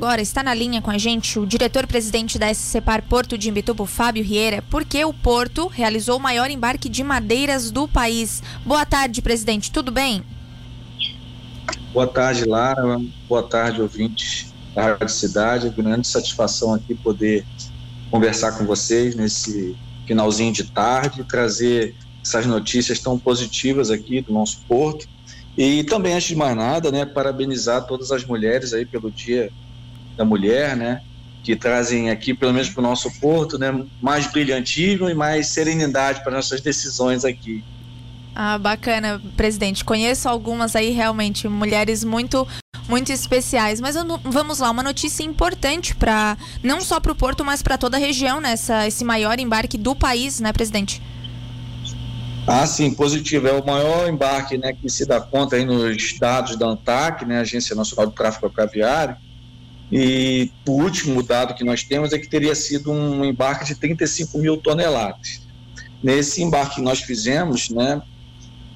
Agora está na linha com a gente o diretor-presidente da SCPAR Porto de Imbituba, Fábio Rieira, porque o Porto realizou o maior embarque de madeiras do país. Boa tarde, presidente, tudo bem? Boa tarde, Lara. Boa tarde, ouvintes da Rádio Cidade. Grande satisfação aqui poder conversar com vocês nesse finalzinho de tarde, trazer essas notícias tão positivas aqui do nosso Porto. E também, antes de mais nada, né, parabenizar todas as mulheres aí pelo Dia da mulher, né? Que trazem aqui, pelo menos para o nosso porto, né? Mais brilhantismo e mais serenidade para nossas decisões aqui. Ah, bacana, presidente. Conheço algumas aí realmente, mulheres muito muito especiais. Mas vamos lá, uma notícia importante para não só para o Porto, mas para toda a região nessa esse maior embarque do país, né, presidente? Ah, sim, positivo. É o maior embarque, né, que se dá conta aí nos dados da ANTAC, né, Agência Nacional do Tráfego Aviário e o último dado que nós temos é que teria sido um embarque de 35 mil toneladas. Nesse embarque que nós fizemos, né,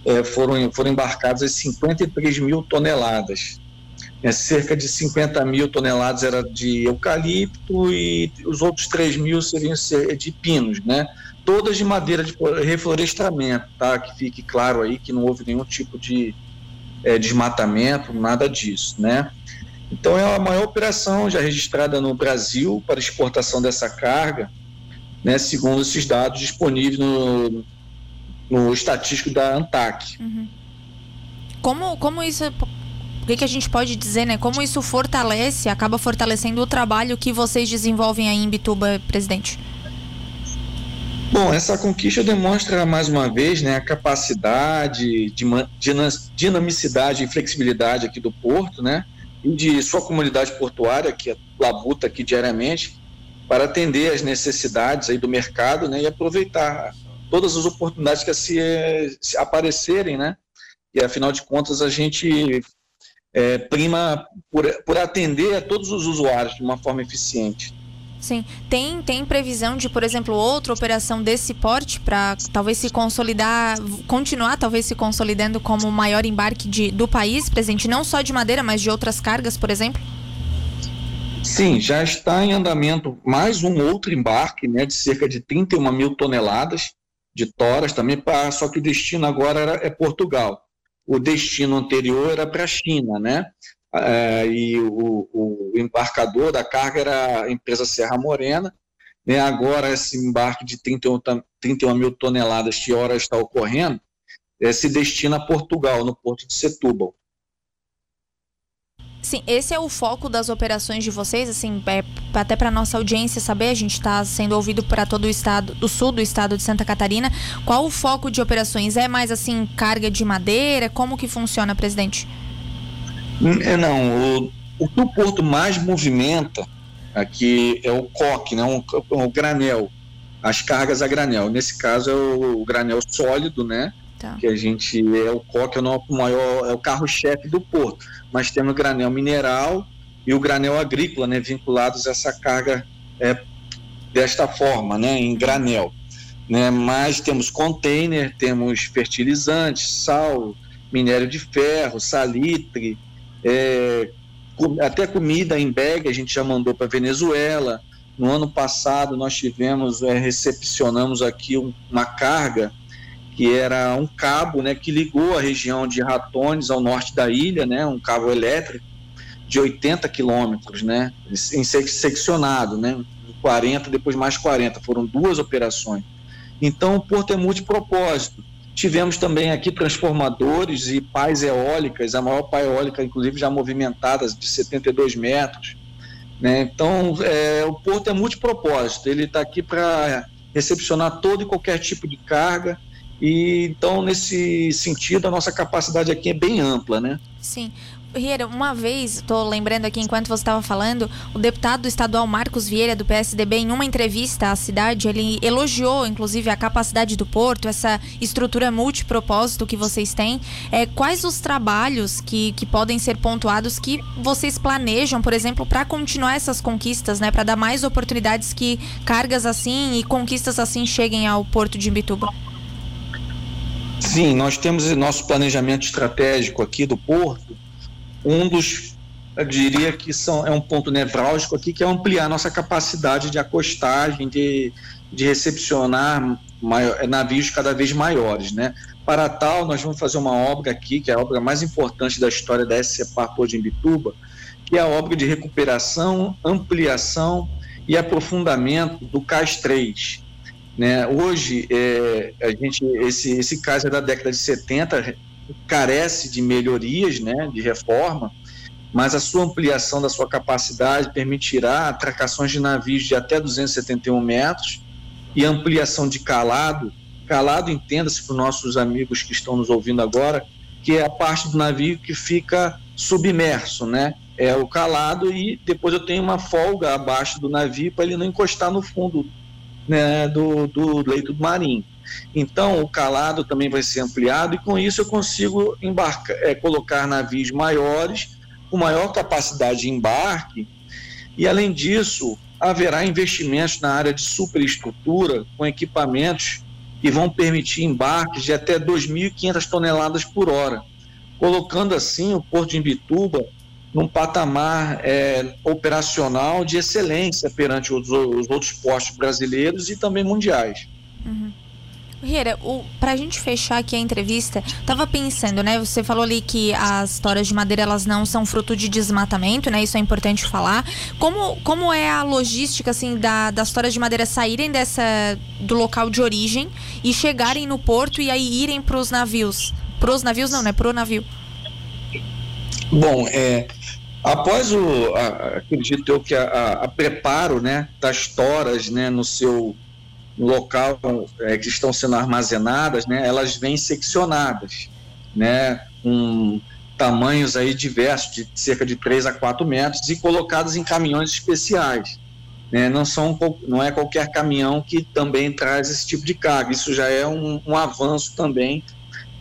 é, foram, foram embarcadas 53 mil toneladas. É, cerca de 50 mil toneladas era de eucalipto e os outros 3 mil seriam de pinos, né? Todas de madeira de reflorestamento, tá? Que fique claro aí que não houve nenhum tipo de é, desmatamento, nada disso, né? Então é a maior operação já registrada no Brasil para exportação dessa carga, né, segundo esses dados disponíveis no, no estatístico da ANTAC. Uhum. Como, como isso o que, que, a gente pode dizer, né? Como isso fortalece, acaba fortalecendo o trabalho que vocês desenvolvem aí em Bituba, presidente? Bom, essa conquista demonstra mais uma vez né, a capacidade, de dinamicidade e flexibilidade aqui do porto, né? E de sua comunidade portuária, que labuta aqui diariamente, para atender as necessidades aí do mercado né, e aproveitar todas as oportunidades que se, se aparecerem, né? E afinal de contas a gente é, prima por, por atender a todos os usuários de uma forma eficiente. Sim. Tem, tem previsão de, por exemplo, outra operação desse porte para talvez se consolidar, continuar talvez se consolidando como o maior embarque de, do país, presente não só de madeira, mas de outras cargas, por exemplo? Sim, já está em andamento mais um outro embarque, né, de cerca de 31 mil toneladas de toras também, só que o destino agora era, é Portugal. O destino anterior era para a China, né? É, e o, o, embarcador da carga era a empresa Serra Morena. Né, agora, esse embarque de 31, 31 mil toneladas que hora está ocorrendo é, se destina a Portugal, no porto de Setúbal. Sim, esse é o foco das operações de vocês, assim, é, até para nossa audiência saber, a gente está sendo ouvido para todo o estado, do sul do estado de Santa Catarina. Qual o foco de operações? É mais assim, carga de madeira? Como que funciona, presidente? É, não, o, o que o porto mais movimenta aqui é o coque, né, um, um, granel, as cargas a granel. Nesse caso é o, o granel sólido, né? Tá. Que a gente é o coque é o nosso maior, é o carro-chefe do porto. Mas temos o granel mineral e o granel agrícola, né? Vinculados a essa carga é, desta forma, né? Em granel. Né, mas temos container, temos fertilizantes, sal, minério de ferro, salitre, é, até comida em bag a gente já mandou para Venezuela. No ano passado nós tivemos, é, recepcionamos aqui uma carga que era um cabo, né, que ligou a região de Ratones ao norte da ilha, né, um cabo elétrico de 80 quilômetros, né, em seccionado, né, 40 depois mais 40, foram duas operações. Então o porto é multipropósito. Tivemos também aqui transformadores e pás eólicas, a maior pá eólica, inclusive, já movimentada, de 72 metros. Né? Então, é, o porto é multipropósito, ele está aqui para recepcionar todo e qualquer tipo de carga, e então, nesse sentido, a nossa capacidade aqui é bem ampla. Né? Sim. Vieira, uma vez, estou lembrando aqui enquanto você estava falando, o deputado estadual Marcos Vieira, do PSDB, em uma entrevista à cidade, ele elogiou, inclusive, a capacidade do porto, essa estrutura multipropósito que vocês têm. É, quais os trabalhos que, que podem ser pontuados que vocês planejam, por exemplo, para continuar essas conquistas, né? Para dar mais oportunidades que cargas assim e conquistas assim cheguem ao porto de Imbituba? Sim, nós temos nosso planejamento estratégico aqui do porto um dos eu diria que são, é um ponto nevrálgico aqui, que é ampliar nossa capacidade de acostagem, de, de recepcionar maior, navios cada vez maiores, né? Para tal, nós vamos fazer uma obra aqui, que é a obra mais importante da história da SCPAR Pô de Imbituba, que é a obra de recuperação, ampliação e aprofundamento do CAS 3. Né? Hoje, é, a gente, esse, esse cais é da década de 70, carece de melhorias, né, de reforma, mas a sua ampliação da sua capacidade permitirá atracações de navios de até 271 metros e ampliação de calado. Calado, entenda-se para os nossos amigos que estão nos ouvindo agora, que é a parte do navio que fica submerso, né? É o calado e depois eu tenho uma folga abaixo do navio para ele não encostar no fundo né, do, do leito do marinho. Então, o calado também vai ser ampliado e com isso eu consigo embarcar, é, colocar navios maiores, com maior capacidade de embarque, e além disso, haverá investimentos na área de superestrutura com equipamentos que vão permitir embarques de até 2.500 toneladas por hora, colocando assim o Porto de Imbituba num patamar é, operacional de excelência perante os, os, outros postos brasileiros e também mundiais. Uhum. Rieira, para a gente fechar aqui a entrevista, tava pensando, né? Você falou ali que as toras de madeira elas não são fruto de desmatamento, né? Isso é importante falar. Como, como é a logística assim da, das toras de madeira saírem dessa do local de origem e chegarem no porto e aí irem para os navios? Para os navios não, né? Pro navio. Bom, é, após o, a, acredito eu que a, a, a, preparo, né, das toras, né, no seu local é, que estão sendo armazenadas, né, elas vêm seccionadas, né, com tamanhos aí diversos, de cerca de 3 a 4 metros, e colocadas em caminhões especiais. Né, não, são, não é qualquer caminhão que também traz esse tipo de carga, isso já é um, um avanço também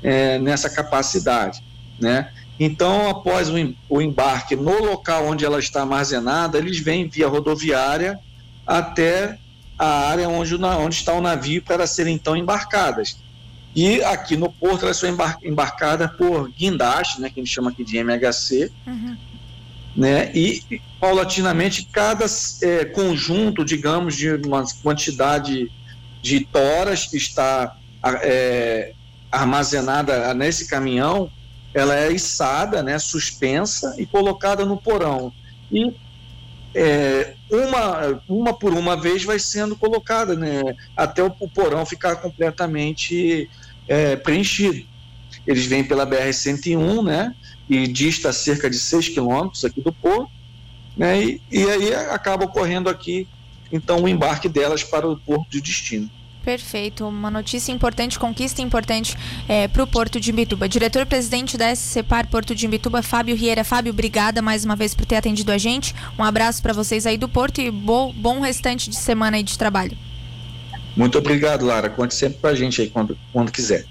é, nessa capacidade. Né? Então, após o embarque no local onde ela está armazenada, eles vêm via rodoviária até a área onde, onde está o navio para serem então embarcadas. E aqui no porto elas são embarcadas por guindaste, né, que a gente chama aqui de MHC, uhum. né, e paulatinamente cada é, conjunto, digamos, de uma quantidade de toras que está é, armazenada nesse caminhão, ela é içada, né, suspensa e colocada no porão. E é, uma, uma por uma vez vai sendo colocada, né, até o, o porão ficar completamente é, preenchido. Eles vêm pela BR-101, né, e dista cerca de 6 quilômetros aqui do porto, né, e, e aí acaba ocorrendo aqui, então, o embarque delas para o porto de destino. Perfeito, uma notícia importante, conquista importante é, para o Porto de Imbituba. Diretor-presidente da SCPAR Porto de Imbituba, Fábio Rieira. Fábio, obrigada mais uma vez por ter atendido a gente. Um abraço para vocês aí do Porto e bom, bom restante de semana aí de trabalho. Muito obrigado, Lara. Conte sempre para a gente aí quando, quando quiser.